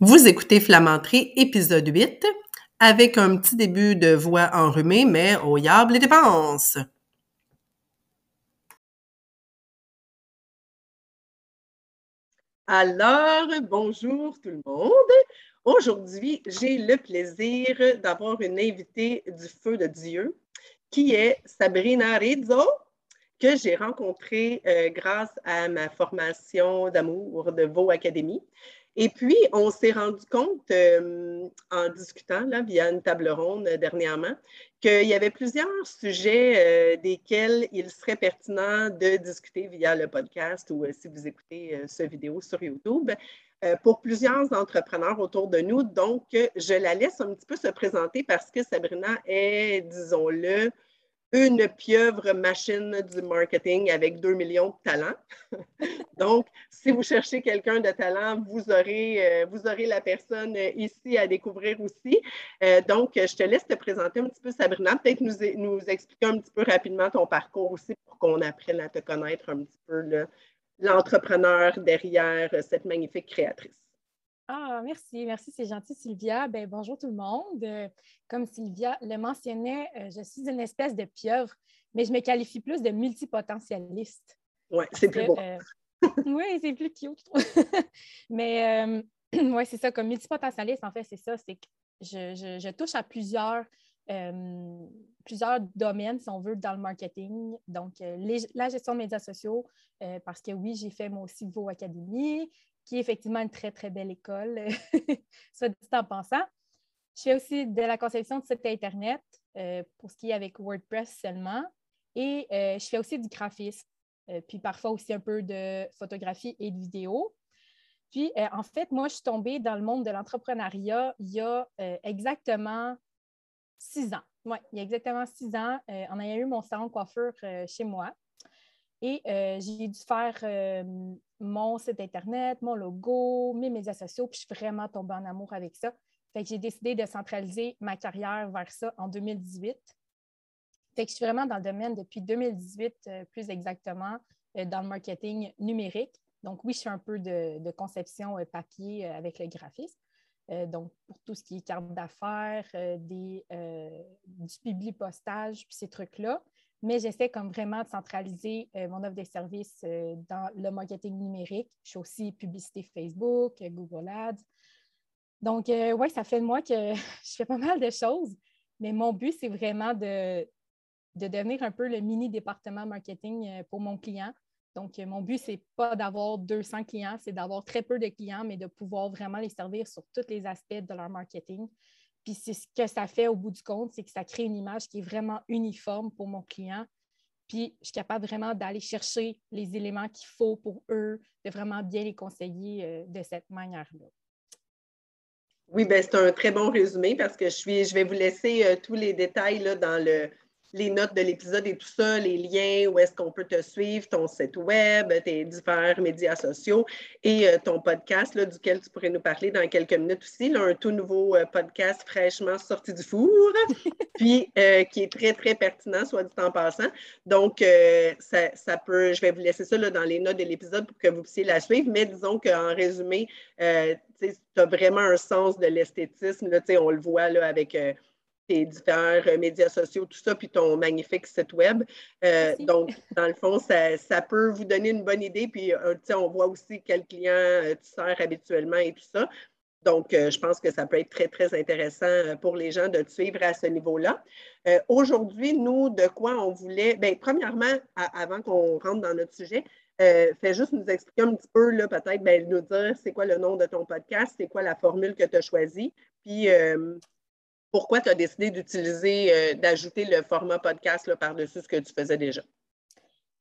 Vous écoutez Flamanterie, épisode 8, avec un petit début de voix enrhumée, mais au yable les dépenses! Alors, bonjour tout le monde. Aujourd'hui, j'ai le plaisir d'avoir une invitée du feu de Dieu qui est Sabrina Rizzo, que j'ai rencontrée euh, grâce à ma formation d'amour de Vaux Academy. Et puis, on s'est rendu compte euh, en discutant là, via une table ronde euh, dernièrement qu'il y avait plusieurs sujets euh, desquels il serait pertinent de discuter via le podcast ou si vous écoutez ce vidéo sur YouTube pour plusieurs entrepreneurs autour de nous. Donc, je la laisse un petit peu se présenter parce que Sabrina est, disons-le, une pieuvre machine du marketing avec 2 millions de talents. Donc, si vous cherchez quelqu'un de talent, vous aurez, euh, vous aurez la personne ici à découvrir aussi. Euh, donc, je te laisse te présenter un petit peu, Sabrina. Peut-être nous, nous expliquer un petit peu rapidement ton parcours aussi pour qu'on apprenne à te connaître un petit peu l'entrepreneur derrière cette magnifique créatrice. Ah, merci, merci, c'est gentil, Sylvia. Ben, bonjour tout le monde. Euh, comme Sylvia le mentionnait, euh, je suis une espèce de pieuvre, mais je me qualifie plus de multipotentialiste. Oui, c'est plus beau. Euh, oui, c'est plus cute, je trouve. mais oui, c'est ça, comme multipotentialiste, en fait, c'est ça, c'est que je, touche à plusieurs, plusieurs domaines, si on veut, dans le marketing. Donc, la gestion de médias sociaux, parce que oui, j'ai fait moi aussi vos académies qui est effectivement une très, très belle école, soit dit en pensant. Je fais aussi de la conception de site Internet euh, pour ce qui est avec WordPress seulement. Et euh, je fais aussi du graphisme, euh, puis parfois aussi un peu de photographie et de vidéo. Puis, en fait, moi, je suis tombée dans le monde de l'entrepreneuriat il y a exactement six ans. Oui, il y a exactement six ans. on a eu mon salon de coiffure chez moi. Et j'ai dû faire mon site Internet, mon logo, mes médias sociaux, puis je suis vraiment tombée en amour avec ça. Fait que j'ai décidé de centraliser ma carrière vers ça en 2018. Fait que je suis vraiment dans le domaine depuis 2018, euh, plus exactement, euh, dans le marketing numérique. Donc, oui, je fais un peu de, conception euh, papier avec le graphisme. donc, pour tout ce qui est carte d'affaires, du public postage, puis ces trucs-là mais j'essaie comme vraiment de centraliser euh, mon offre de services euh, dans le marketing numérique. Je suis aussi publicité Facebook, Google Ads. Donc, euh, oui, ça fait de moi que je fais pas mal de choses, mais mon but, c'est vraiment de, de devenir un peu le mini département marketing pour mon client. Donc, mon but, ce n'est pas d'avoir 200 clients, c'est d'avoir très peu de clients, mais de pouvoir vraiment les servir sur tous les aspects de leur marketing. Puis c'est ce que ça fait au bout du compte, c'est que ça crée une image qui est vraiment uniforme pour mon client. Puis je suis capable vraiment d'aller chercher les éléments qu'il faut pour eux, de vraiment bien les conseiller euh, de cette manière-là. Oui, ben c'est un très bon résumé parce que je, suis, je vais vous laisser euh, tous les détails là, dans le, les notes de l'épisode et tout ça, les liens, où est-ce qu'on peut te suivre, ton site web, tes différents médias sociaux et euh, ton podcast, là, duquel tu pourrais nous parler dans quelques minutes aussi, là, un tout nouveau euh, podcast fraîchement sorti du four, puis euh, qui est très, très pertinent, soit dit en passant. Donc, ça, peut, je vais vous laisser ça là, dans les notes de l'épisode pour que vous puissiez la suivre, mais disons qu'en résumé, tu as vraiment un sens de l'esthétisme, on le voit là, avec tes différents euh, médias sociaux, tout ça, puis ton magnifique site web. Euh, donc, dans le fond, ça, peut vous donner une bonne idée. Puis, euh, on voit aussi quel client tu sers habituellement et tout ça. Donc, je pense que ça peut être très, très intéressant pour les gens de te suivre à ce niveau-là. Aujourd'hui, nous, de quoi on voulait, bien, premièrement, avant qu'on rentre dans notre sujet, fais juste nous expliquer un petit peu, là, peut-être, ben, nous dire c'est quoi le nom de ton podcast, c'est quoi la formule que tu as choisie, puis pourquoi tu as décidé d'utiliser, euh, d'ajouter le format podcast par-dessus ce que tu faisais déjà?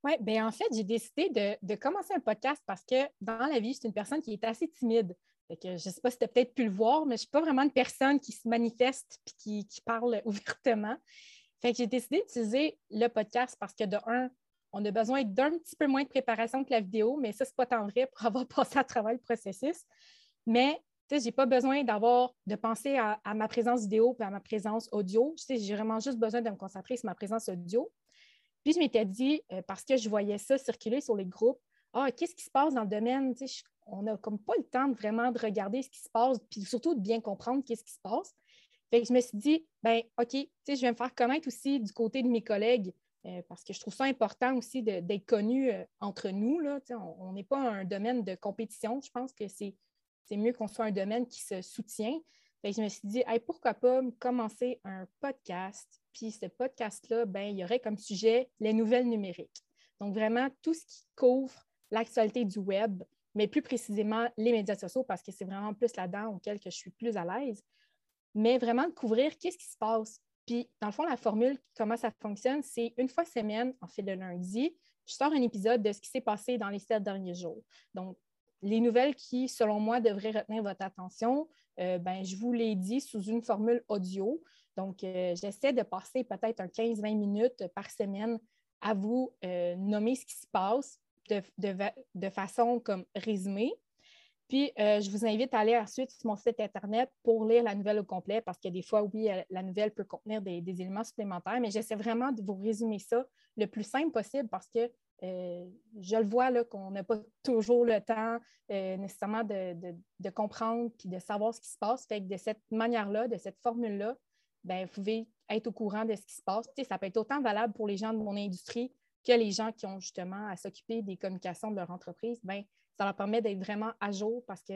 Oui, bien en fait, j'ai décidé de, commencer un podcast parce que dans la vie, je suis une personne qui est assez timide. je ne sais pas si tu as peut-être pu le voir, mais je ne suis pas vraiment une personne qui se manifeste et qui, qui, parle ouvertement. Fait que j'ai décidé d'utiliser le podcast parce que de un, on a besoin d'un petit peu moins de préparation que la vidéo, mais ça, ce n'est pas tant vrai pour avoir passé à travers le processus. Mais je n'ai pas besoin d'avoir, de penser à, ma présence vidéo et à ma présence audio. J'ai vraiment juste besoin de me concentrer sur ma présence audio. Puis je m'étais dit, euh, parce que je voyais ça circuler sur les groupes, ah, qu'est-ce qui se passe dans le domaine? Je on n'a comme pas le temps de vraiment de regarder ce qui se passe, puis surtout de bien comprendre qu'est-ce qui se passe. Je me suis dit, ben OK, je vais me faire connaître aussi du côté de mes collègues, euh, parce que je trouve ça important aussi d'être connu euh, entre nous. Là, on n'est pas un domaine de compétition. Je pense que c'est mieux qu'on soit un domaine qui se soutient. Je me suis dit, pourquoi pas commencer un podcast? Puis ce podcast-là, ben, il y aurait comme sujet les nouvelles numériques. Donc, vraiment, tout ce qui couvre l'actualité du web, mais plus précisément les médias sociaux, parce que c'est vraiment plus là-dedans auquel que je suis plus à l'aise. Mais vraiment de couvrir qu'est-ce qui se passe. Puis, dans le fond, la formule, comment ça fonctionne, c'est une fois semaine, en fait le lundi, je sors un épisode de ce qui s'est passé dans les sept derniers jours. Donc, les nouvelles qui, selon moi, devraient retenir votre attention, euh, ben, je vous l'ai dit sous une formule audio. Donc, euh, j'essaie de passer peut-être un 15-20 minutes par semaine à vous euh, nommer ce qui se passe de, façon comme résumée. Puis, je vous invite à aller ensuite sur mon site Internet pour lire la nouvelle au complet parce que des fois, oui, la nouvelle peut contenir des, éléments supplémentaires, mais j'essaie vraiment de vous résumer ça le plus simple possible parce que je le vois qu'on n'a pas toujours le temps nécessairement de, comprendre puis de savoir ce qui se passe. De cette manière-là, de cette formule-là, ben, vous pouvez être au courant de ce qui se passe. ça peut être autant valable pour les gens de mon industrie que les gens qui ont justement à s'occuper des communications de leur entreprise. Ben, ça leur permet d'être vraiment à jour parce que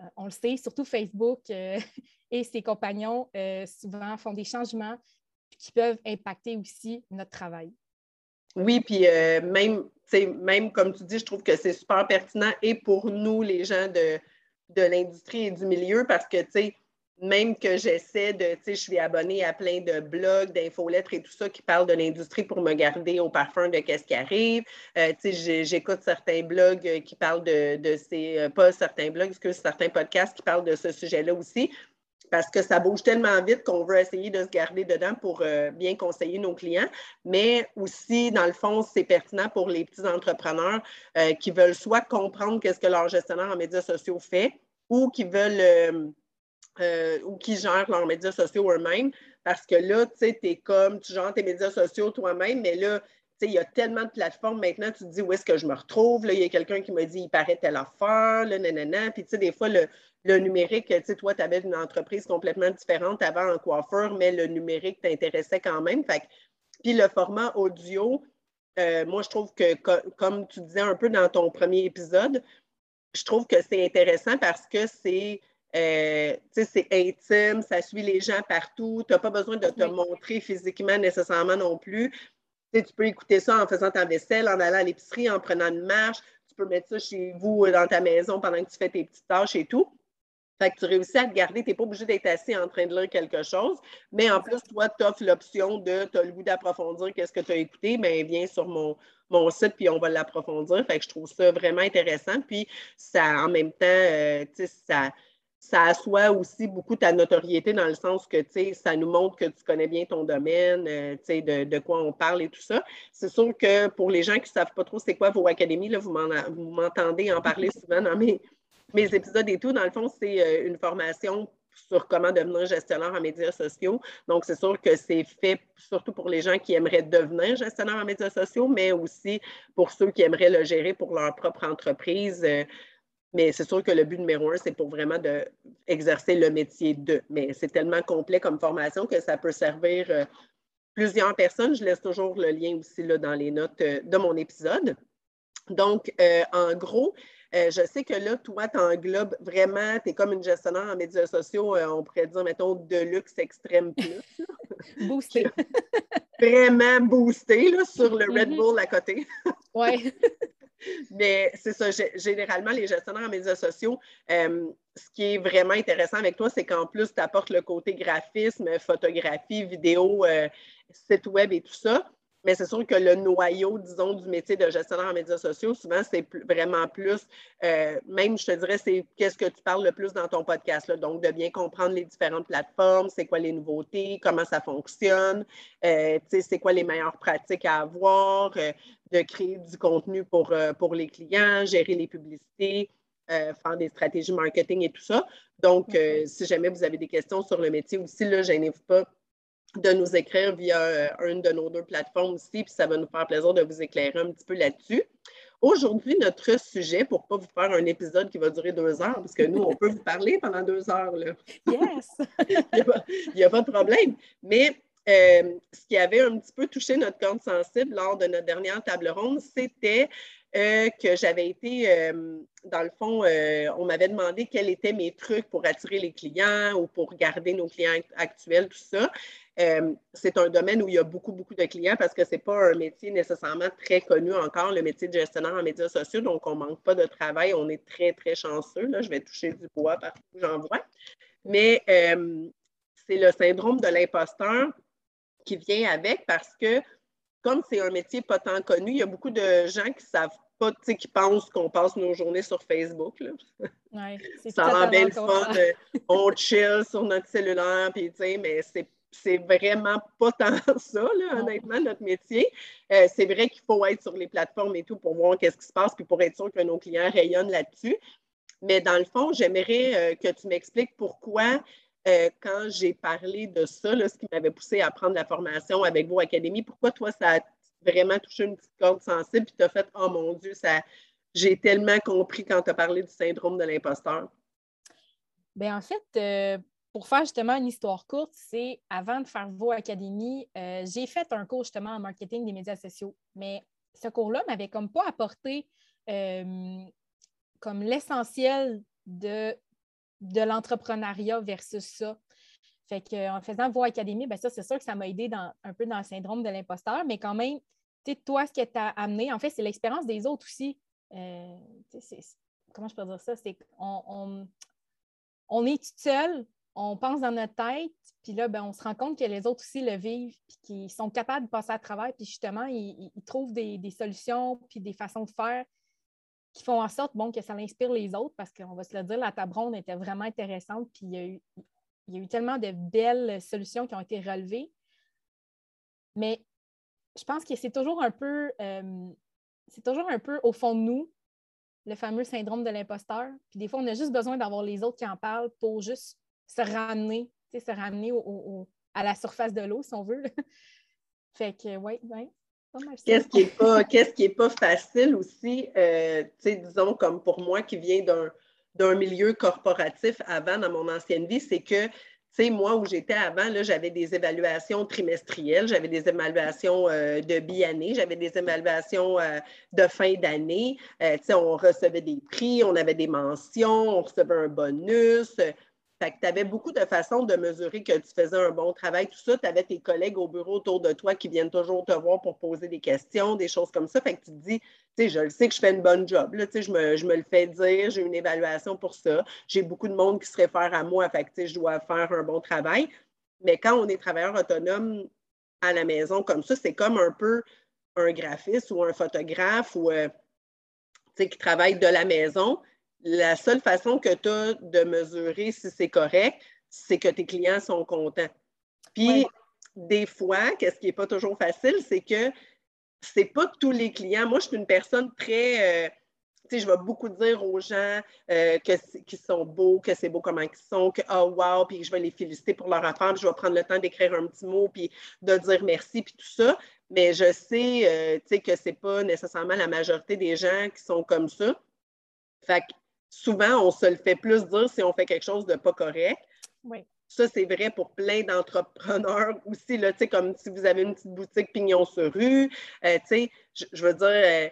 euh, on le sait, surtout Facebook euh, et ses compagnons euh, souvent font des changements qui peuvent impacter aussi notre travail. Oui, puis même, même comme tu dis, je trouve que c'est super pertinent et pour nous, les gens de, de l'industrie et du milieu, parce que, tu sais, même que j'essaie de, tu sais, je suis abonnée à plein de blogs, d'infolettres et tout ça qui parlent de l'industrie pour me garder au parfum de qu'est-ce qui arrive. Euh, tu sais, j'écoute certains blogs euh, qui parlent de, de ces, euh, pas certains blogs, que certains podcasts qui parlent de ce sujet-là aussi, parce que ça bouge tellement vite qu'on veut essayer de se garder dedans pour bien conseiller nos clients. Mais aussi, dans le fond, c'est pertinent pour les petits entrepreneurs qui veulent soit comprendre qu'est-ce que leur gestionnaire en médias sociaux fait ou qui veulent euh, ou qui gèrent leurs médias sociaux eux-mêmes. Parce que là, tu sais, tu es comme, tu gères tes médias sociaux toi-même, mais là, il y a tellement de plateformes maintenant, tu te dis où est-ce que je me retrouve? Là, il y a quelqu'un qui m'a dit, il paraît telle affaire, là, nanana. Puis, tu sais, des fois, le, numérique, tu sais, toi, tu avais une entreprise complètement différente avant en coiffeur, mais le numérique t'intéressait quand même. Fait puis le format audio, euh, moi, je trouve que, comme tu disais un peu dans ton premier épisode, je trouve que c'est intéressant parce que c'est euh, c'est intime, ça suit les gens partout. Tu n'as pas besoin de te montrer physiquement nécessairement non plus. tu peux écouter ça en faisant ta vaisselle, en allant à l'épicerie, en prenant une marche. Tu peux mettre ça chez vous, dans ta maison, pendant que tu fais tes petites tâches et tout. Fait que tu réussis à te garder, tu n'es pas obligé d'être assis en train de lire quelque chose. Mais en plus, toi, tu offres l'option de, tu as le goût d'approfondir qu'est-ce que tu as écouté, bien, viens sur mon, mon site, puis on va l'approfondir. Fait que je trouve ça vraiment intéressant. Puis, ça, en même temps, euh, tu sais, ça ça assoit aussi beaucoup ta notoriété dans le sens que, ça nous montre que tu connais bien ton domaine, euh, de, de, quoi on parle et tout ça. C'est sûr que pour les gens qui ne savent pas trop c'est quoi vos académies, là, vous m'entendez en parler souvent dans mes, mes épisodes et tout. Dans le fond, c'est euh, une formation sur comment devenir gestionnaire en médias sociaux. Donc, c'est sûr que c'est fait surtout pour les gens qui aimeraient devenir gestionnaire en médias sociaux, mais aussi pour ceux qui aimeraient le gérer pour leur propre entreprise. Euh, mais c'est sûr que le but numéro un, c'est pour vraiment d'exercer le métier de. Mais c'est tellement complet comme formation que ça peut servir euh, plusieurs personnes. Je laisse toujours le lien aussi là, dans les notes de mon épisode. Donc, en gros, je sais que là, toi, tu englobes vraiment, tu es comme une gestionnaire en médias sociaux, on pourrait dire, mettons, de luxe extrême plus. boosté. vraiment boosté là, sur le Red mm-hmm. Bull à côté. oui. Mais c'est ça, généralement, les gestionnaires en médias sociaux, euh, ce qui est vraiment intéressant avec toi, c'est qu'en plus, tu apportes le côté graphisme, photographie, vidéo, euh, site web et tout ça. Mais c'est sûr que le noyau, disons, du métier de gestionnaire en médias sociaux, souvent, c'est vraiment plus, euh, même, je te dirais, c'est qu'est-ce que tu parles le plus dans ton podcast. Là. Donc, de bien comprendre les différentes plateformes, c'est quoi les nouveautés, comment ça fonctionne, euh, c'est quoi les meilleures pratiques à avoir, euh, de créer du contenu pour, pour les clients, gérer les publicités. faire des stratégies marketing et tout ça. Donc, si jamais vous avez des questions sur le métier aussi, là, gênez-vous pas de nous écrire via euh, une de nos deux plateformes aussi, puis ça va nous faire plaisir de vous éclairer un petit peu là-dessus. aujourd'hui, notre sujet, pour ne pas vous faire un épisode qui va durer deux heures, parce que nous, on peut vous parler pendant deux heures. Là. Yes! Il n'y a, pas de problème. Mais euh, ce qui avait un petit peu touché notre corde sensible lors de notre dernière table ronde, c'était euh, que j'avais été, euh, dans le fond, on m'avait demandé quels étaient mes trucs pour attirer les clients ou pour garder nos clients actuels, tout ça. Euh, c'est un domaine où il y a beaucoup, beaucoup de clients parce que ce n'est pas un métier nécessairement très connu encore, le métier de gestionnaire en médias sociaux. Donc, on ne manque pas de travail. On est très, très chanceux. Là. Je vais toucher du bois partout où j'en vois. Mais euh, c'est le syndrome de l'imposteur qui vient avec parce que, comme c'est un métier pas tant connu, il y a beaucoup de gens qui savent pas, qui pensent qu'on passe nos journées sur Facebook. Là. Ouais, ça rend bien le fun. on chill sur notre cellulaire, puis, mais c'est c'est vraiment pas tant ça, honnêtement, notre métier. Euh, c'est vrai qu'il faut être sur les plateformes et tout pour voir qu'est-ce qui se passe, puis pour être sûr que nos clients rayonnent là-dessus. Mais dans le fond, j'aimerais euh, que tu m'expliques pourquoi, euh, quand j'ai parlé de ça, ce qui m'avait poussé à prendre la formation avec vos académies, pourquoi toi, ça vraiment touché une petite corde sensible, puis tu as fait Oh mon Dieu, ça, j'ai tellement compris quand tu as parlé du syndrome de l'imposteur. Bien, en fait, pour faire justement une histoire courte, c'est avant de faire vos académies, euh, j'ai fait un cours justement en marketing des médias sociaux. Mais ce cours-là m'avait comme pas apporté euh, comme l'essentiel de, de l'entrepreneuriat versus ça. Fait qu'en faisant vos académies, ben ça, c'est sûr que ça m'a aidé dans, un peu dans le syndrome de l'imposteur, mais quand même, tu toi, ce qui t'a amené, en fait, c'est l'expérience des autres aussi. Euh, comment je peux dire ça? C'est qu'on on, on est tout seul, on pense dans notre tête, puis là, ben, on se rend compte que les autres aussi le vivent, puis qu'ils sont capables de passer à travers, puis justement, ils, trouvent des, solutions, puis des façons de faire qui font en sorte bon, que ça inspire les autres, parce qu'on va se le dire, la table ronde était vraiment intéressante, puis il y, a eu, il y a eu tellement de belles solutions qui ont été relevées. Mais je pense que c'est toujours un peu, euh, c'est toujours un peu au fond de nous, le fameux syndrome de l'imposteur. Puis des fois, on a juste besoin d'avoir les autres qui en parlent pour juste se ramener, se ramener à la surface de l'eau, si on veut. fait que, oui, oui. Qu'est-ce qui n'est pas, pas facile aussi, euh, disons comme pour moi qui viens d'un milieu corporatif avant dans mon ancienne vie, c'est que tu sais, moi, où j'étais avant, j'avais des évaluations trimestrielles, j'avais des évaluations euh, de bi-année, j'avais des évaluations euh, de fin d'année. tu sais, on recevait des prix, on avait des mentions, on recevait un bonus. Fait que tu avais beaucoup de façons de mesurer que tu faisais un bon travail, tout ça. Tu avais tes collègues au bureau autour de toi qui viennent toujours te voir pour poser des questions, des choses comme ça. Fait que tu te dis, tu sais, je le sais que je fais une bonne job. Là, je, me, je me le fais dire, j'ai une évaluation pour ça. J'ai beaucoup de monde qui se réfère à moi, je dois faire un bon travail. Mais quand on est travailleur autonome à la maison comme ça, c'est comme un peu un graphiste ou un photographe ou, euh, qui travaille de la maison la seule façon que tu as de mesurer si c'est correct, c'est que tes clients sont contents. Puis, des fois, qu'est-ce qui n'est pas toujours facile, c'est que c'est pas tous les clients. Moi, je suis une personne très. Euh, tu sais, je vais beaucoup dire aux gens euh, qu'ils sont beaux, que c'est beau comment ils sont, que oh wow, puis je vais les féliciter pour leur affaire, puis je vais prendre le temps d'écrire un petit mot, puis de dire merci, puis tout ça. Mais je sais, euh, tu sais, que c'est pas nécessairement la majorité des gens qui sont comme ça. Fait que souvent, on se le fait plus dire si on fait quelque chose de pas correct. Oui. Ça, c'est vrai pour plein d'entrepreneurs aussi, là, comme si vous avez une petite boutique pignon sur rue. Euh, je, je veux dire, euh,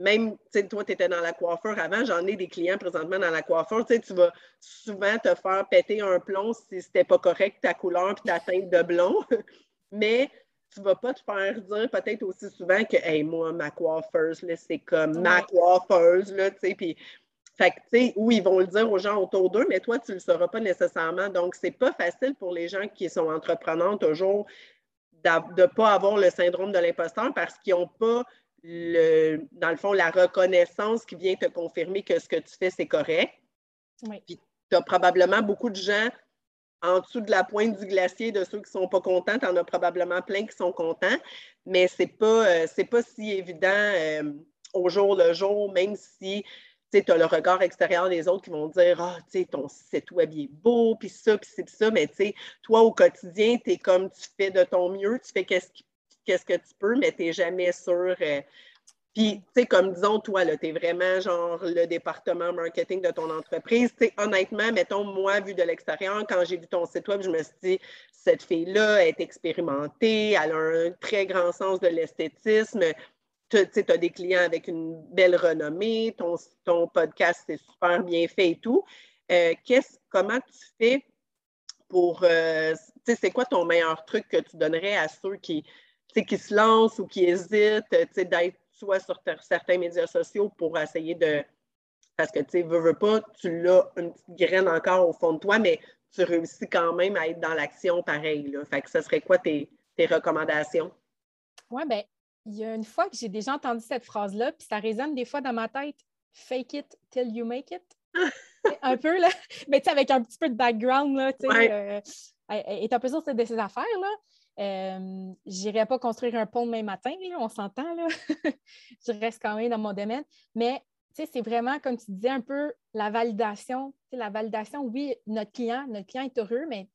même, toi, tu étais dans la coiffure avant, j'en ai des clients présentement dans la coiffure. Tu vas souvent te faire péter un plomb si c'était pas correct ta couleur et ta teinte de blond. Mais tu vas pas te faire dire peut-être aussi souvent que, hey, moi, ma coiffeuse, c'est comme ma coiffeuse, là, tu sais, puis fait que, tu sais, où ils vont le dire aux gens autour d'eux, mais toi, tu ne le sauras pas nécessairement. Donc, ce n'est pas facile pour les gens qui sont entrepreneurs toujours de ne pas avoir le syndrome de l'imposteur parce qu'ils n'ont pas, le, dans le fond, la reconnaissance qui vient te confirmer que ce que tu fais, c'est correct. Oui. Puis, tu as probablement beaucoup de gens en dessous de la pointe du glacier de ceux qui ne sont pas contents. Tu en as probablement plein qui sont contents, mais ce n'est pas, euh, pas si évident euh, au jour le jour, même si tu as le regard extérieur des autres qui vont dire Ah, tu sais, ton site web est beau, puis ça, puis c'est ça. Mais tu sais, toi, au quotidien, tu es comme tu fais de ton mieux, tu fais qu'est-ce, que tu peux, mais tu n'es jamais sûr. Euh, Puis, tu sais, comme disons, toi, tu es vraiment genre le département marketing de ton entreprise. Honnêtement, mettons, moi, vu de l'extérieur, quand j'ai vu ton site web, je me suis dit, cette fille-là est expérimentée, elle a un très grand sens de l'esthétisme. Tu as des clients avec une belle renommée, ton, ton podcast est super bien fait et tout. Euh, comment tu fais pour, euh, tu sais, c'est quoi ton meilleur truc que tu donnerais à ceux qui, qui se lancent ou qui hésitent, d'être soit sur certains médias sociaux pour essayer de. Parce que tu sais, veux, veux pas, tu l'as une petite graine encore au fond de toi, mais tu réussis quand même à être dans l'action pareil. Fait que ce serait quoi tes, recommandations? Oui, bien, il y a une fois que j'ai déjà entendu cette phrase-là, puis ça résonne des fois dans ma tête fake it till you make it. un peu, là. Mais tu sais, avec un petit peu de background, là, tu sais. Euh, est un peu sûr de ses affaires, là. Euh, je n'irai pas construire un pont demain matin, on s'entend. Là. je reste quand même dans mon domaine. Mais c'est vraiment, comme tu disais, un peu la validation. la validation, oui, notre client, notre client est heureux, mais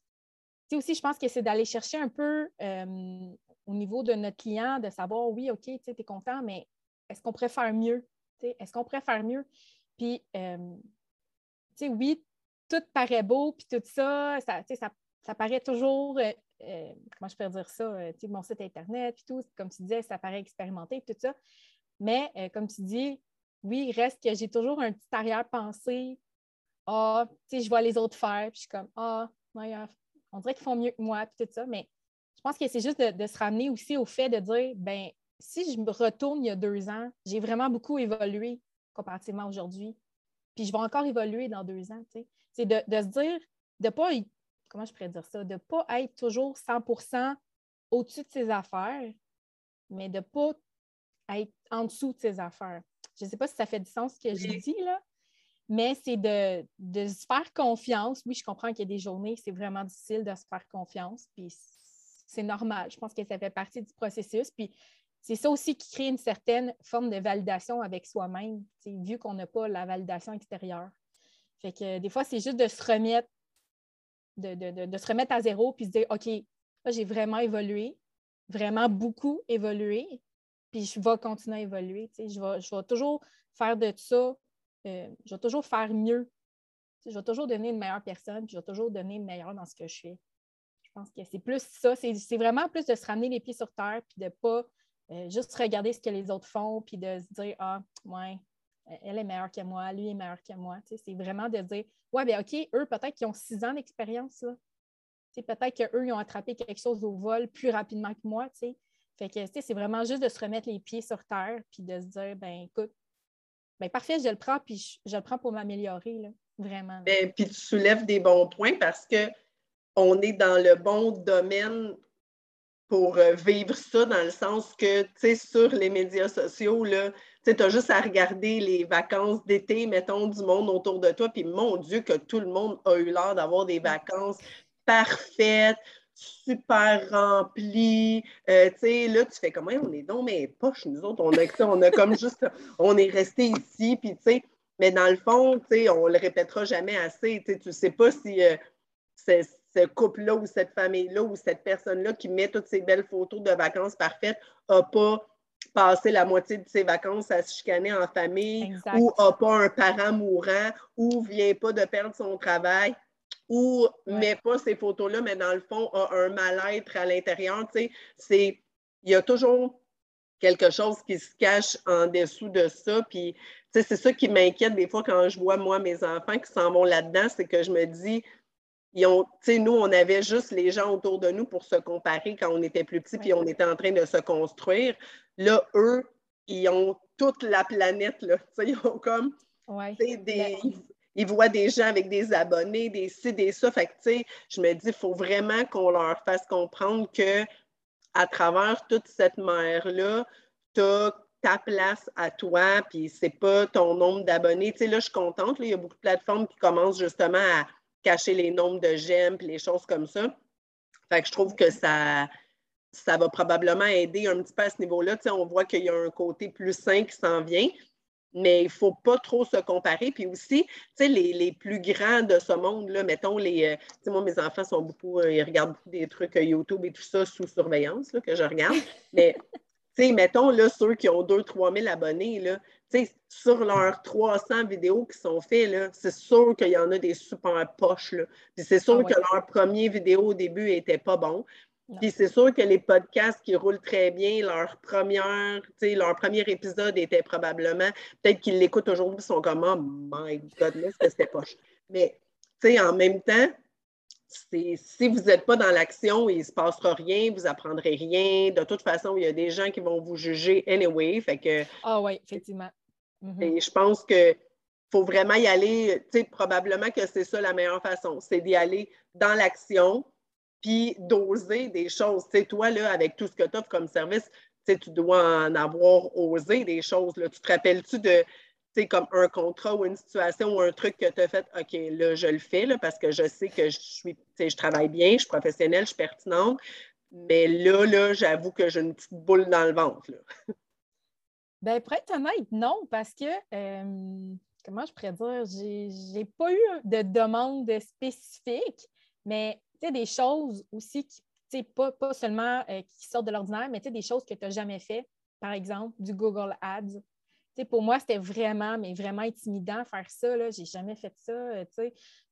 aussi, je pense que c'est d'aller chercher un peu euh, au niveau de notre client, de savoir, oui, OK, tu es content, mais est-ce qu'on pourrait faire mieux? Est-ce qu'on pourrait faire mieux? Puis, euh, oui, tout paraît beau, puis tout ça, ça, ça, ça paraît toujours euh, comment je peux dire ça, euh, mon site Internet, puis tout, comme tu disais, ça paraît expérimenté, tout ça. Mais euh, comme tu dis, oui, il reste que j'ai toujours un petit arrière-pensée. Ah, tu sais, je vois les autres faire, puis je suis comme, ah, on dirait qu'ils font mieux que moi, puis tout ça. Mais pense que c'est juste de, se ramener aussi au fait de dire, ben si je me retourne il y a deux ans, j'ai vraiment beaucoup évolué comparativement aujourd'hui. Puis je vais encore évoluer dans deux ans. C'est de, de, se dire, de ne pas comment je pourrais dire ça, de ne pas être toujours 100% au-dessus de ses affaires, mais de ne pas être en dessous de ses affaires. Je ne sais pas si ça fait du sens ce que je dis, là, mais c'est de, de, se faire confiance. Oui, je comprends qu'il y a des journées, c'est vraiment difficile de se faire confiance, puis c'est normal. Je pense que ça fait partie du processus. Puis c'est ça aussi qui crée une certaine forme de validation avec soi-même, vu qu'on n'a pas la validation extérieure. Fait que des fois, c'est juste de se remettre de, se remettre à zéro puis se dire OK, là, j'ai vraiment évolué, vraiment beaucoup évolué, puis je vais continuer à évoluer. Je vais, je vais toujours faire de ça, euh, je vais toujours faire mieux. je vais toujours donner une meilleure personne, puis je vais toujours donner le meilleur dans ce que je fais. Je pense que c'est plus ça. C'est vraiment plus de se ramener les pieds sur terre, puis de ne pas euh, juste regarder ce que les autres font, puis de se dire Ah, ouais, elle est meilleure que moi, lui est meilleur que moi. C'est vraiment de dire, ouais, bien, OK, eux, peut-être qu'ils ont six ans d'expérience. Peut-être qu'eux, ils ont attrapé quelque chose au vol plus rapidement que moi. Fait que c'est vraiment juste de se remettre les pieds sur terre puis de se dire, ben écoute, ben parfait, je le prends, puis je, le prends pour m'améliorer, vraiment. Ben, puis tu soulèves des bons points parce que on est dans le bon domaine pour euh, vivre ça, dans le sens que, tu sais, sur les médias sociaux, là, tu as juste à regarder les vacances d'été, mettons, du monde autour de toi, puis mon Dieu, que tout le monde a eu l'air d'avoir des vacances parfaites, super remplies. Euh, tu sais, là, tu fais comment on est donc, mais poche, nous autres, on a ça, on a comme juste, on est resté ici, puis tu sais, mais dans le fond, tu sais, on le répétera jamais assez. Tu sais, sais pas si euh, ce couple-là ou cette famille-là ou cette personne-là qui met toutes ces belles photos de vacances parfaites n'a pas passer la moitié de ses vacances à se chicaner en famille ou n'a pas un parent mourant ou vient pas de perdre son travail ou ne met pas ces photos-là, mais dans le fond a un mal-être à l'intérieur. Tu sais, il y a toujours quelque chose qui se cache en dessous de ça. Puis, c'est ça qui m'inquiète des fois quand je vois, moi, mes enfants qui s'en vont là-dedans, c'est que je me dis, ils ont, nous, on avait juste les gens autour de nous pour se comparer quand on était plus petits, puis on était en train de se construire. Là, eux, ils ont toute la planète, là. Ils ont comme des. Ils, voient des gens avec des abonnés, des ci, des ça. Fait que, je me dis, il faut vraiment qu'on leur fasse comprendre que à travers toute cette mer-là, tu as ta place à toi, puis c'est pas ton nombre d'abonnés. Tu sais, là, je suis contente. il y a beaucoup de plateformes qui commencent justement à cacher les nombres de j'aime, les choses comme ça. Fait que je trouve que ça, ça va probablement aider un petit peu à ce niveau-là. on voit qu'il y a un côté plus sain qui s'en vient, mais il ne faut pas trop se comparer. Puis aussi, les, les plus grands de ce monde-là, mettons, les, euh, moi, mes enfants sont beaucoup, euh, ils regardent beaucoup des trucs euh, YouTube et tout ça sous surveillance, que je regarde. Mais sais, mettons, là, ceux qui ont 2-3 000 abonnés, là, sur leurs 300 vidéos qui sont faites, c'est sûr qu'il y en a des super poches. Là. Puis c'est sûr ah que leur premier vidéo au début n'était pas bon. Puis c'est sûr que les podcasts qui roulent très bien, leur première, leur premier épisode était probablement, peut-être qu'ils l'écoutent aujourd'hui, ils sont comme Oh my goodness, que c'était poche? Mais en même temps, si vous n'êtes pas dans l'action, il ne se passera rien, vous n'apprendrez rien. De toute façon, il y a des gens qui vont vous juger anyway. Fait que, ah oui, effectivement. Mm-hmm. Et je pense qu'il faut vraiment y aller, tu sais, probablement que c'est ça la meilleure façon, c'est d'y aller dans l'action, puis d'oser des choses. Tu sais, toi, là, avec tout ce que tu offres comme service, tu dois en avoir osé des choses. Là. Tu te rappelles-tu de, tu comme un contrat ou une situation ou un truc que tu as fait, OK, là, je le fais là, parce que je sais que je suis, je travaille bien, je suis professionnelle, je suis pertinente. Mais là, là, j'avoue que j'ai une petite boule dans le ventre. Bien, pour être honnête, non, parce que, euh, comment je pourrais dire, j'ai pas eu de demande spécifique, mais des choses aussi qui, pas, pas seulement euh, qui sortent de l'ordinaire, mais des choses que tu n'as jamais fait, par exemple, du Google Ads. Pour moi, c'était vraiment, mais vraiment intimidant faire ça. Je n'ai jamais fait ça. Euh,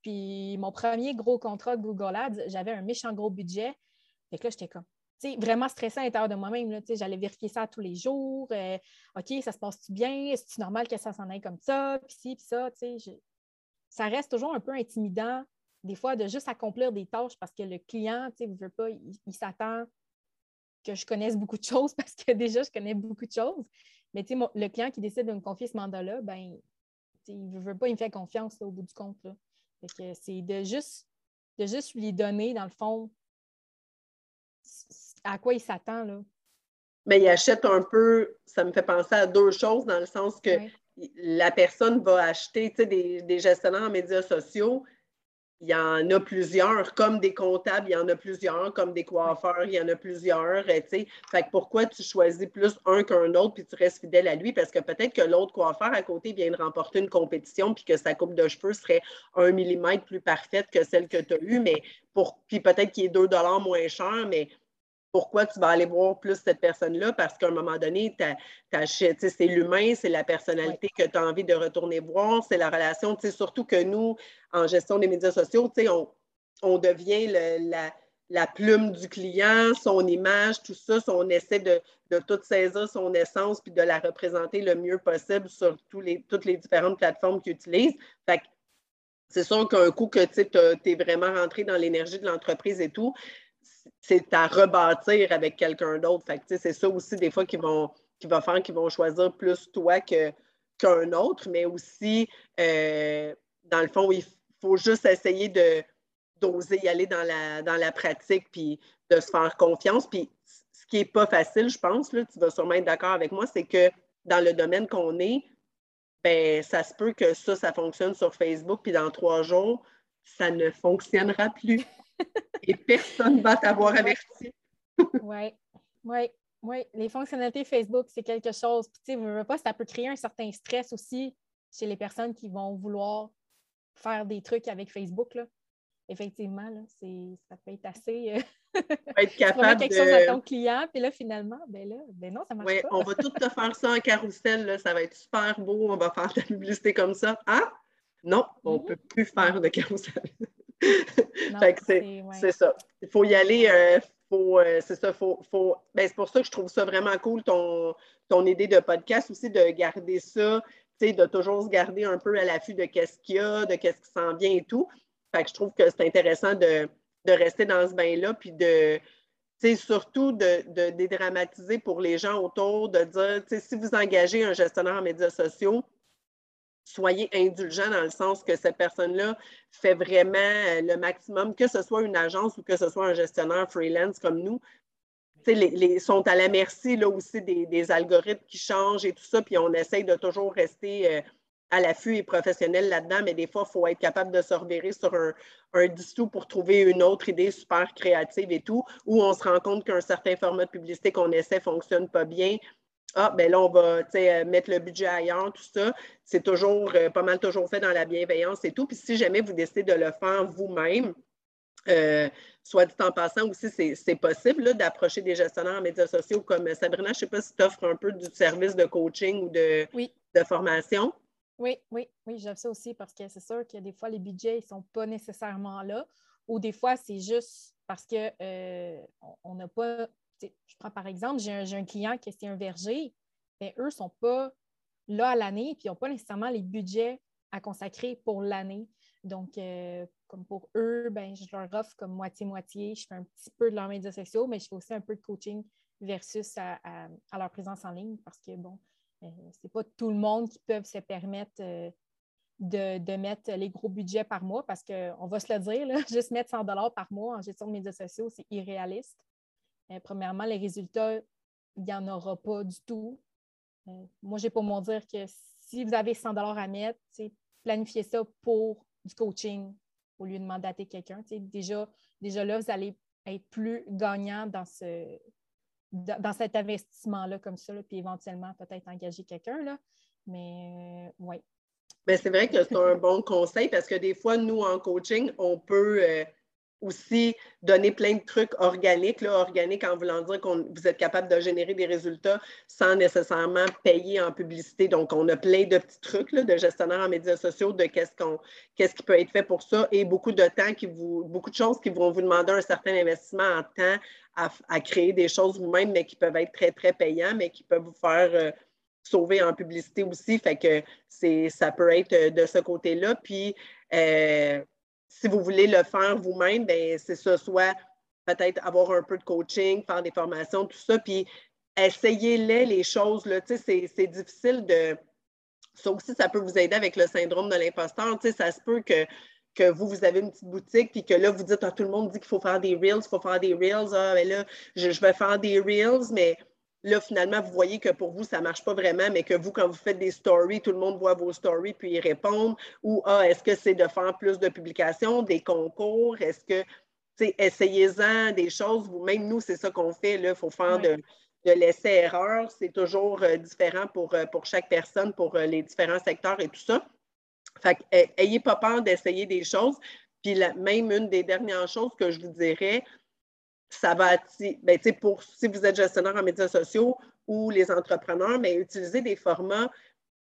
Puis mon premier gros contrat de Google Ads, j'avais un méchant gros budget. Fait là, j'étais comme vraiment stressant à l'intérieur de moi-même. J'allais vérifier ça tous les jours. Euh, OK, ça se passe-tu bien? Est-ce normal que ça s'en aille comme ça? Puis ci, puis ça. Ça reste toujours un peu intimidant des fois, de juste accomplir des tâches parce que le client, sais, veut pas, il, s'attend que je connaisse beaucoup de choses parce que déjà, je connais beaucoup de choses. Mais le client qui décide de me confier ce mandat-là, ben, il ne veut pas, il me fait confiance au bout du compte. c'est de juste, de juste lui donner, dans le fond, à quoi il s'attend. Là. Mais il achète un peu, ça me fait penser à deux choses, dans le sens que la personne va acheter des, des gestionnaires en médias sociaux il y en a plusieurs, comme des comptables, il y en a plusieurs, comme des coiffeurs, il y en a plusieurs, tu sais. Fait que pourquoi tu choisis plus un qu'un autre puis tu restes fidèle à lui? Parce que peut-être que l'autre coiffeur à côté vient de remporter une compétition puis que sa coupe de cheveux serait un millimètre plus parfaite que celle que tu as eue, mais pour, puis peut-être qu'il est deux dollars moins cher, mais pourquoi tu vas aller voir plus cette personne-là? Parce qu'à un moment donné, c'est l'humain, c'est la personnalité que tu as envie de retourner voir, c'est la relation. Surtout que nous, en gestion des médias sociaux, on, on devient la, plume du client, son image, tout ça. On essaie de, de tout saisir son essence puis de la représenter le mieux possible sur les, toutes les différentes plateformes qu'il utilise. Fait c'est sûr qu'un coup que tu es vraiment rentré dans l'énergie de l'entreprise et tout, c'est à rebâtir avec quelqu'un d'autre. c'est ça aussi des fois qui vont va faire qu'ils vont choisir plus toi qu'un autre, mais aussi, euh, dans le fond, il faut juste essayer de d'oser y aller dans la, pratique puis de se faire confiance. Puis ce qui n'est pas facile, je pense, tu vas sûrement être d'accord avec moi, c'est que dans le domaine qu'on est, ben, ça se peut que ça, ça fonctionne sur Facebook, puis dans trois jours, ça ne fonctionnera plus. Et personne ne va t'avoir averti. oui, oui, oui. Les fonctionnalités Facebook, c'est quelque chose. Puis, tu sais, pas, ça peut créer un certain stress aussi chez les personnes qui vont vouloir faire des trucs avec Facebook. Là. Effectivement, là, ça peut être assez. Euh, être capable quelque chose à ton client, puis là, finalement, ben là, ben non, ça marche pas. on va tout te faire ça en carrousel, là, ça va être super beau, on va faire de la publicité comme ça. Ah! Non, on ne mm-hmm. peut plus faire de carrousel. C'est ça. Il faut y aller. Euh, euh, c'est ça. Faut, faut... Ben, c'est pour ça que je trouve ça vraiment cool, ton, ton idée de podcast aussi, de garder ça, de toujours se garder un peu à l'affût de qu'est-ce qu'il y a, de qu'est-ce qui s'en vient et tout. Fait que je trouve que c'est intéressant de, rester dans ce bain-là, puis de, surtout de, de, dédramatiser pour les gens autour, de dire, si vous engagez un gestionnaire en médias sociaux, soyez indulgents dans le sens que cette personne-là fait vraiment euh, le maximum, que ce soit une agence ou que ce soit un gestionnaire freelance comme nous. Les, les, sont à la merci là, aussi des, algorithmes qui changent et tout ça, puis on essaye de toujours rester euh, à l'affût et professionnel là-dedans, mais des fois, il faut être capable de se revirer sur un, un pour trouver une autre idée super créative et tout, où on se rend compte qu'un certain format de publicité qu'on essaie ne fonctionne pas bien, ah, ben là, on va euh, mettre le budget ailleurs, tout ça. C'est toujours, euh, pas mal toujours fait dans la bienveillance et tout. Puis si jamais vous décidez de le faire vous-même, Euh, soit dit en passant aussi, c'est possible d'approcher des gestionnaires en médias sociaux comme Sabrina. Je ne sais pas si tu offres un peu du service de coaching ou de, de formation. Oui, oui, oui, j'aime ça aussi parce que c'est sûr que des fois, les budgets ne sont pas nécessairement là ou des fois, c'est juste parce qu'on euh, n'a pas. Je prends par exemple, j'ai un, client qui est un verger, mais eux ne sont pas là à l'année, puis ils n'ont pas nécessairement les budgets à consacrer pour l'année. Donc, euh, comme pour eux, ben, je leur offre comme moitié-moitié. Je fais un petit peu de leurs médias sociaux, mais je fais aussi un peu de coaching versus à, leur présence en ligne parce que, bon, euh, ce n'est pas tout le monde qui peut se permettre euh, de, mettre les gros budgets par mois parce qu'on va se le dire, juste mettre 100 par mois en gestion de médias sociaux, c'est irréaliste. Premièrement, les résultats, il n'y en aura pas du tout. moi, j'ai pour mon dire que si vous avez 100 à mettre, planifiez ça pour du coaching au lieu de mandater quelqu'un. Déjà, déjà là, vous allez être plus gagnant dans, ce, dans cet investissement-là comme ça, puis éventuellement peut-être engager quelqu'un. Mais euh, oui. Mais c'est vrai que c'est un bon conseil parce que des fois, nous, en coaching, on peut euh, aussi donner plein de trucs organiques, là, organiques en voulant dire que vous êtes capable de générer des résultats sans nécessairement payer en publicité. Donc, on a plein de petits trucs de gestionnaire en médias sociaux, de qu'est-ce qu'on qu'est-ce qui peut être fait pour ça et beaucoup de temps qui vous, beaucoup de choses qui vont vous demander un certain investissement en temps à, créer des choses vous-même, mais qui peuvent être très, très payants, mais qui peuvent vous faire euh, sauver en publicité aussi. Fait que c'est, ça peut être de ce côté-là. Puis, euh, si vous voulez le faire vous-même, ben, c'est ça, soit peut-être avoir un peu de coaching, faire des formations, tout ça, puis essayez-les, les choses. Là, c'est, difficile de. Ça aussi, ça peut vous aider avec le syndrome de l'imposteur. Ça se peut que, que vous, vous avez une petite boutique, puis que là, vous dites, ah, tout le monde dit qu'il faut faire des reels, il faut faire des reels. Ah, ben là, je, je vais faire des reels, mais là, finalement, vous voyez que pour vous, ça ne marche pas vraiment, mais que vous, quand vous faites des stories, tout le monde voit vos stories puis y répondent. Ou ah, est-ce que c'est de faire plus de publications, des concours? Est-ce que, tu essayez-en des choses. Vous-même, nous, c'est ça qu'on fait. Il faut faire de, de l'essai-erreur. C'est toujours euh, différent pour, euh, pour chaque personne, pour euh, les différents secteurs et tout ça. Fait ayez pas peur d'essayer des choses. Puis même une des dernières choses que je vous dirais, ça va ben, pour si vous êtes gestionnaire en médias sociaux ou les entrepreneurs, mais utiliser des formats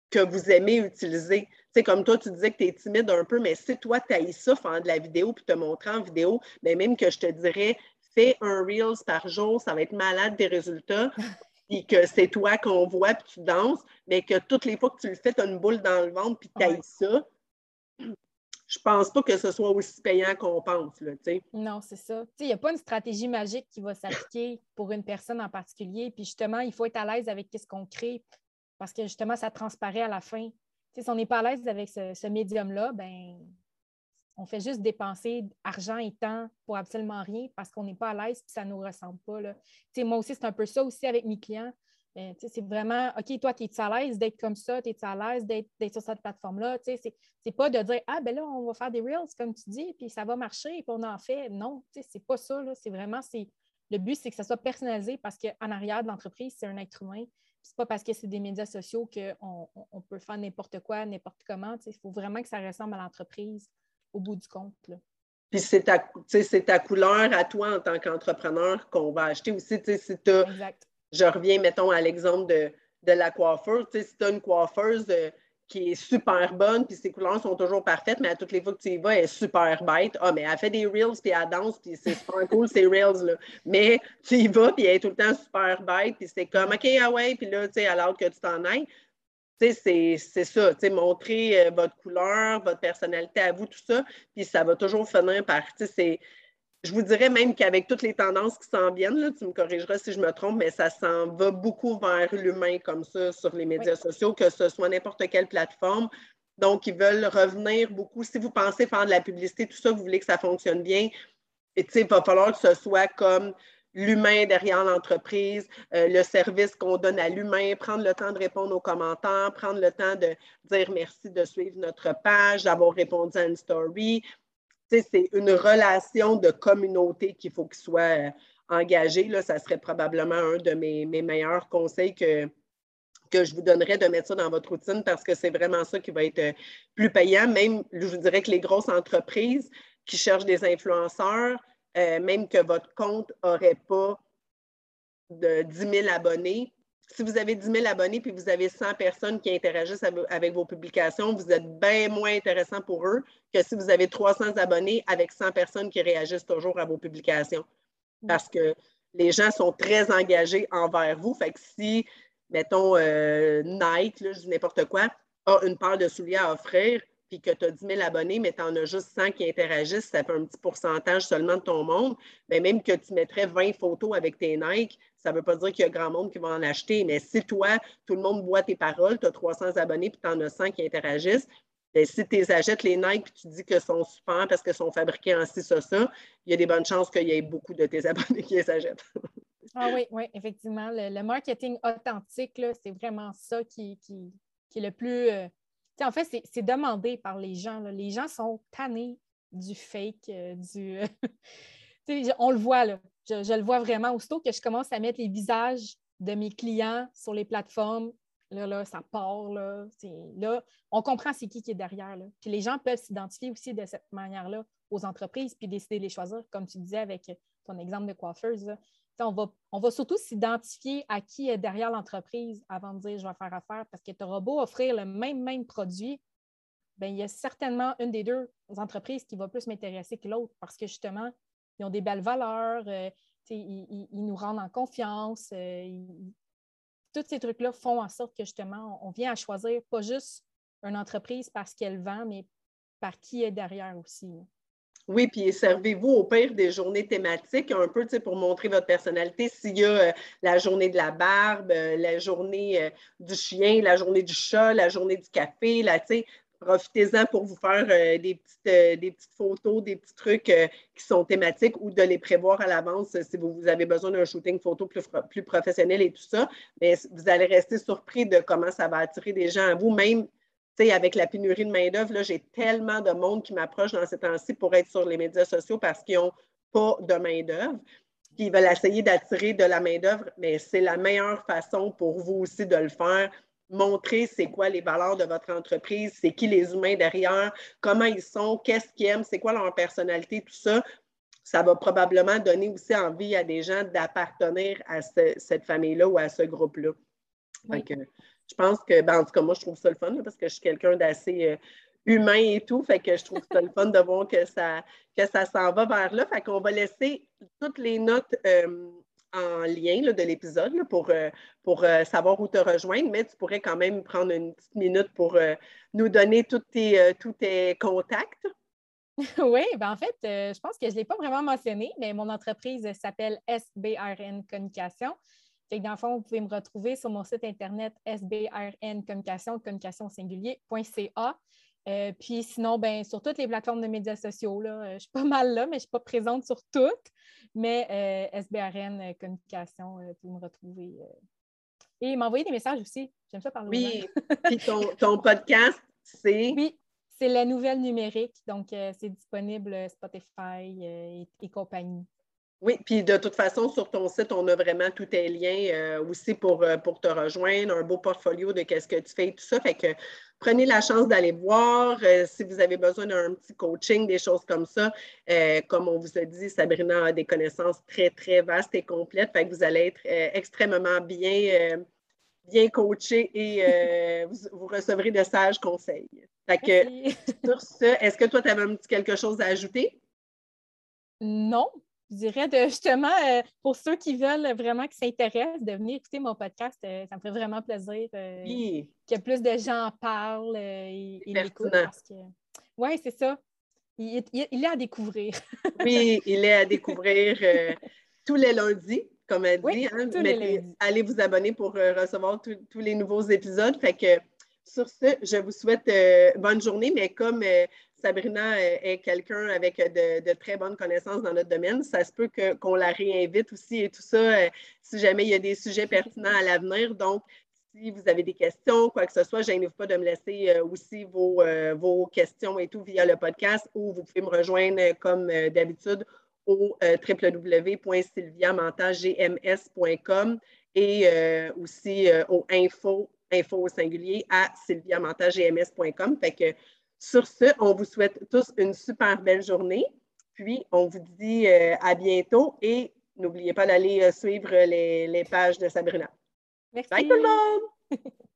que vous aimez utiliser. C'est comme toi, tu disais que tu es timide un peu, mais si toi, tu as ça, faire de la vidéo puis te montrer en vidéo, bien, même que je te dirais, fais un Reels par jour, ça va être malade des résultats, puis que c'est toi qu'on voit puis tu danses, mais que toutes les fois que tu le fais, tu as une boule dans le ventre puis tu as ça je pense pas que ce soit aussi payant qu'on pense. Là, non, c'est ça. Il n'y a pas une stratégie magique qui va s'appliquer pour une personne en particulier. Puis justement, il faut être à l'aise avec ce qu'on crée parce que justement, ça transparaît à la fin. si on n'est pas à l'aise avec ce, médium-là, ben on fait juste dépenser argent et temps pour absolument rien parce qu'on n'est pas à l'aise et ça ne nous ressemble pas. Là. Moi aussi, c'est un peu ça aussi avec mes clients. Ben, c'est vraiment, OK, toi, tu es à l'aise d'être comme ça, tu es à l'aise d'être sur cette plateforme-là? Ce n'est pas de dire, ah, ben là, on va faire des Reels, comme tu dis, puis ça va marcher, puis on en fait. Non, c'est pas ça. C'est vraiment, le but, c'est que ça soit personnalisé parce qu'en arrière de l'entreprise, c'est un être humain. C'est pas parce que c'est des médias sociaux qu'on on peut faire n'importe quoi, n'importe comment. Il faut vraiment que ça ressemble à l'entreprise au bout du compte. Puis c'est ta, ta, couleur à toi en tant qu'entrepreneur qu'on va acheter aussi. Si tu exact je reviens, mettons, à l'exemple de, la coiffeuse. Tu sais, si tu as une coiffeuse euh, qui est super bonne, puis ses couleurs sont toujours parfaites, mais à toutes les fois que tu y vas, elle est super bête. Ah, mais elle fait des reels, puis elle danse, puis c'est super cool, ces reels-là. Mais tu y vas, puis elle est tout le temps super bête, puis c'est comme, OK, ah ouais, puis là, tu sais, alors que tu t'en ailles. Tu sais, c'est ça, tu sais, montrer euh, votre couleur, votre personnalité à vous, tout ça, puis ça va toujours finir par, tu sais, c'est je vous dirais même qu'avec toutes les tendances qui s'en viennent, là, tu me corrigeras si je me trompe, mais ça s'en va beaucoup vers l'humain comme ça sur les médias sociaux, que ce soit n'importe quelle plateforme. Donc, ils veulent revenir beaucoup. Si vous pensez faire de la publicité, tout ça, vous voulez que ça fonctionne bien, et, il va falloir que ce soit comme l'humain derrière l'entreprise, euh, le service qu'on donne à l'humain, prendre le temps de répondre aux commentaires, prendre le temps de dire merci de suivre notre page, d'avoir répondu à une story, c'est une relation de communauté qu'il faut qu'il soit euh, engagé. Là, ça serait probablement un de mes, meilleurs conseils que, que je vous donnerais de mettre ça dans votre routine parce que c'est vraiment ça qui va être euh, plus payant. Même, je vous dirais que les grosses entreprises, qui cherchent des influenceurs, même que votre compte n'aurait pas de 10 000 abonnés, si vous avez 10 000 abonnés puis vous avez 100 personnes qui interagissent avec vos publications, vous êtes bien moins intéressant pour eux que si vous avez 300 abonnés avec 100 personnes qui réagissent toujours à vos publications. Mm. Parce que les gens sont très engagés envers vous. Fait que si, mettons, euh, Nike, je dis n'importe quoi, a une paire de souliers à offrir, puis que tu as 10 000 abonnés, mais tu en as juste 100 qui interagissent, ça fait un petit pourcentage seulement de ton monde, ben, même que tu mettrais 20 photos avec tes Nike, ça ne veut pas dire qu'il y a grand monde qui va en acheter, mais si toi, tout le monde voit tes paroles, tu as 300 abonnés, puis tu en as 100 qui interagissent, bien, si tu achètes les Nike puis tu dis qu'ils sont super parce qu'ils sont fabriqués en ci, ça, ça, il y a des bonnes chances qu'il y ait beaucoup de tes abonnés qui les achètent. ah oui, oui, effectivement. Le, marketing authentique, c'est vraiment ça qui, est le plus. Euh, en fait, c'est demandé par les gens. Les gens sont tannés du fake, euh, du. on le voit, là. Je, le vois vraiment. Aussitôt que je commence à mettre les visages de mes clients sur les plateformes, là, là ça part. Là, là on comprend c'est qui qui est derrière. Là. Puis les gens peuvent s'identifier aussi de cette manière-là aux entreprises puis décider de les choisir, comme tu disais avec ton exemple de coiffeuse. On va, on surtout s'identifier à qui est derrière l'entreprise avant de dire je vais faire affaire parce que tu auras beau offrir le même, produit, bien, il y a certainement une des deux entreprises qui va plus m'intéresser que l'autre parce que justement, ils ont des belles valeurs, euh, ils, nous rendent en confiance. Euh, tous ces trucs-là font en sorte que justement, on vient à choisir pas juste une entreprise parce qu'elle vend, mais par qui est derrière aussi. Oui, puis servez-vous au pire des journées thématiques, un peu pour montrer votre personnalité. S'il y a euh, la journée de la barbe, la journée du chien, la journée du chat, la journée du café, là, profitez-en pour vous faire euh, des, petites, euh, photos, des petits trucs euh, qui sont thématiques ou de les prévoir à l'avance si vous, avez besoin d'un shooting photo plus, plus professionnel et tout ça. Mais vous allez rester surpris de comment ça va attirer des gens à vous. Même avec la pénurie de main-d'œuvre, j'ai tellement de monde qui m'approche dans ces temps-ci pour être sur les médias sociaux parce qu'ils n'ont pas de main-d'œuvre. Puis ils veulent essayer d'attirer de la main-d'œuvre, mais c'est la meilleure façon pour vous aussi de le faire montrer c'est quoi les valeurs de votre entreprise, c'est qui les humains derrière, comment ils sont, qu'est-ce qu'ils aiment, c'est quoi leur personnalité, tout ça. Ça va probablement donner aussi envie à des gens d'appartenir à cette famille-là ou à ce groupe-là. Je pense que, ben, en tout cas, moi, je trouve ça le fun parce que je suis quelqu'un d'assez euh, humain et tout. Fait que je trouve ça le fun de voir que ça, que ça s'en va vers là. Fait qu'on va laisser toutes les notes. Euh, en lien de l'épisode pour, euh, pour savoir où te rejoindre, mais tu pourrais quand même prendre une petite minute pour nous donner tous tes, tous tes contacts. Oui, ben en fait, je pense que je ne l'ai pas vraiment mentionné, mais mon entreprise s'appelle SBRN Communication. Fait que dans le fond, vous pouvez me retrouver sur mon site internet SBRN Communication, communication singulier.ca. Euh, puis sinon, ben, sur toutes les plateformes de médias sociaux, là, euh, je suis pas mal là, mais je ne suis pas présente sur toutes. Mais euh, SBRN Communication, tu peux me retrouver. Et m'envoyer des messages aussi. J'aime ça parler. Oui. puis ton, podcast, c'est? Oui, c'est la nouvelle numérique. Donc, c'est disponible Spotify et compagnie. Oui, puis de toute façon, sur ton site, on a vraiment tous tes liens euh, aussi pour, euh, pour te rejoindre, un beau portfolio de qu'est-ce que tu fais et tout ça. Fait que prenez la chance d'aller voir. Euh, si vous avez besoin d'un petit coaching, des choses comme ça, comme on vous a dit, Sabrina a des connaissances très, très vastes et complètes. Fait que vous allez être extrêmement bien, bien coaché et vous, recevrez de sages conseils. Fait que sur ce, est-ce que toi, tu avais un petit quelque chose à ajouter? Non, je dirais de justement, euh, pour ceux qui veulent vraiment qui s'intéressent, de venir écouter mon podcast, euh, ça me fait vraiment plaisir euh, que plus de gens en parlent et, l'écoutent. Oui, c'est ça. Il, est à découvrir. oui, il est à découvrir tous les lundis, comme elle dit. Hein, allez vous abonner pour recevoir tous les nouveaux épisodes. Fait que sur ce, je vous souhaite bonne journée, mais comme Sabrina est quelqu'un avec de, très bonnes connaissances dans notre domaine. Ça se peut qu'on la réinvite aussi et tout ça, euh, si jamais il y a des sujets pertinents à l'avenir. Donc, si vous avez des questions, quoi que ce soit, gênez-vous pas de me laisser euh, aussi euh, vos, questions et tout via le podcast ou vous pouvez me rejoindre comme d'habitude au www.sylviamantagms.com et aussi au info, info au singulier à sylviamantagms.com. Fait que Sur ce, on vous souhaite tous une super belle journée. Puis, on vous dit euh, à bientôt et n'oubliez pas d'aller euh, suivre les, les pages de Sabrina. Merci. Bye tout le monde!